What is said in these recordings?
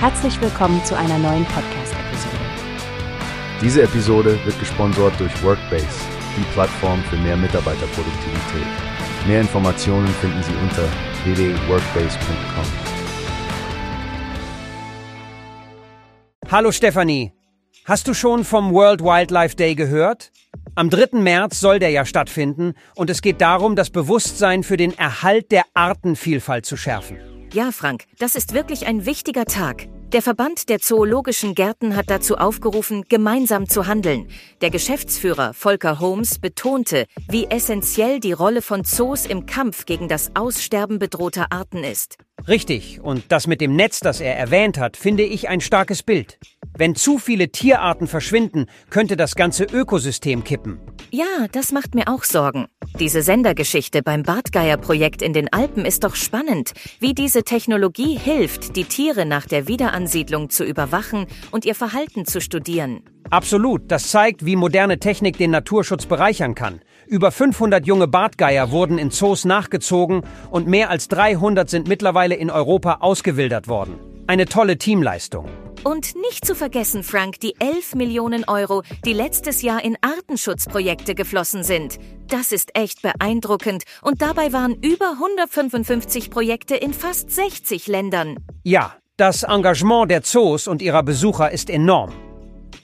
Herzlich willkommen zu einer neuen Podcast-Episode. Diese Episode wird gesponsert durch Workbase, die Plattform für mehr Mitarbeiterproduktivität. Mehr Informationen finden Sie unter www.workbase.com. Hallo Stefanie, hast du schon vom World Wildlife Day gehört? Am 3. März soll der ja stattfinden und es geht darum, das Bewusstsein für den Erhalt der Artenvielfalt zu schärfen. Ja, Frank, das ist wirklich ein wichtiger Tag. Der Verband der Zoologischen Gärten hat dazu aufgerufen, gemeinsam zu handeln. Der Geschäftsführer Volker Holmes betonte, wie essentiell die Rolle von Zoos im Kampf gegen das Aussterben bedrohter Arten ist. Richtig, und das mit dem Netz, das er erwähnt hat, finde ich ein starkes Bild. Wenn zu viele Tierarten verschwinden, könnte das ganze Ökosystem kippen. Ja, das macht mir auch Sorgen. Diese Sendergeschichte beim Bartgeier-Projekt in den Alpen ist doch spannend, wie diese Technologie hilft, die Tiere nach der Wiederansiedlung zu überwachen und ihr Verhalten zu studieren. Absolut, das zeigt, wie moderne Technik den Naturschutz bereichern kann. Über 500 junge Bartgeier wurden in Zoos nachgezogen und mehr als 300 sind mittlerweile in Europa ausgewildert worden. Eine tolle Teamleistung. Und nicht zu vergessen, Frank, die 11 Millionen Euro, die letztes Jahr in Artenschutzprojekte geflossen sind. Das ist echt beeindruckend und dabei waren über 155 Projekte in fast 60 Ländern. Ja, das Engagement der Zoos und ihrer Besucher ist enorm.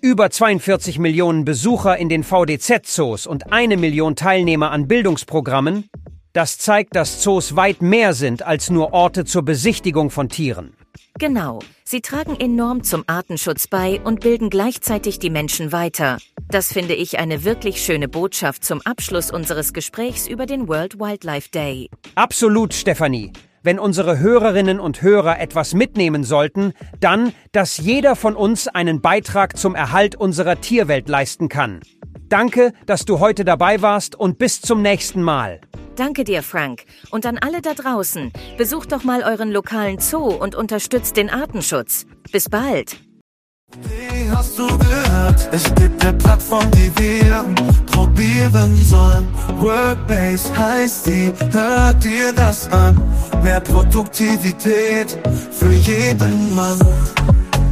Über 42 Millionen Besucher in den VDZ-Zoos und eine Million Teilnehmer an Bildungsprogrammen. Das zeigt, dass Zoos weit mehr sind als nur Orte zur Besichtigung von Tieren. Genau, sie tragen enorm zum Artenschutz bei und bilden gleichzeitig die Menschen weiter. Das finde ich eine wirklich schöne Botschaft zum Abschluss unseres Gesprächs über den World Wildlife Day. Absolut, Stefanie. Wenn unsere Hörerinnen und Hörer etwas mitnehmen sollten, dann, dass jeder von uns einen Beitrag zum Erhalt unserer Tierwelt leisten kann. Danke, dass du heute dabei warst und bis zum nächsten Mal. Danke dir, Frank. Und an alle da draußen, besucht doch mal euren lokalen Zoo und unterstützt den Artenschutz. Bis bald. Wie hast du gehört? Es gibt eine Plattform, die wir probieren sollen. Workbase heißt die, hört dir das an. Mehr Produktivität für jeden Mann.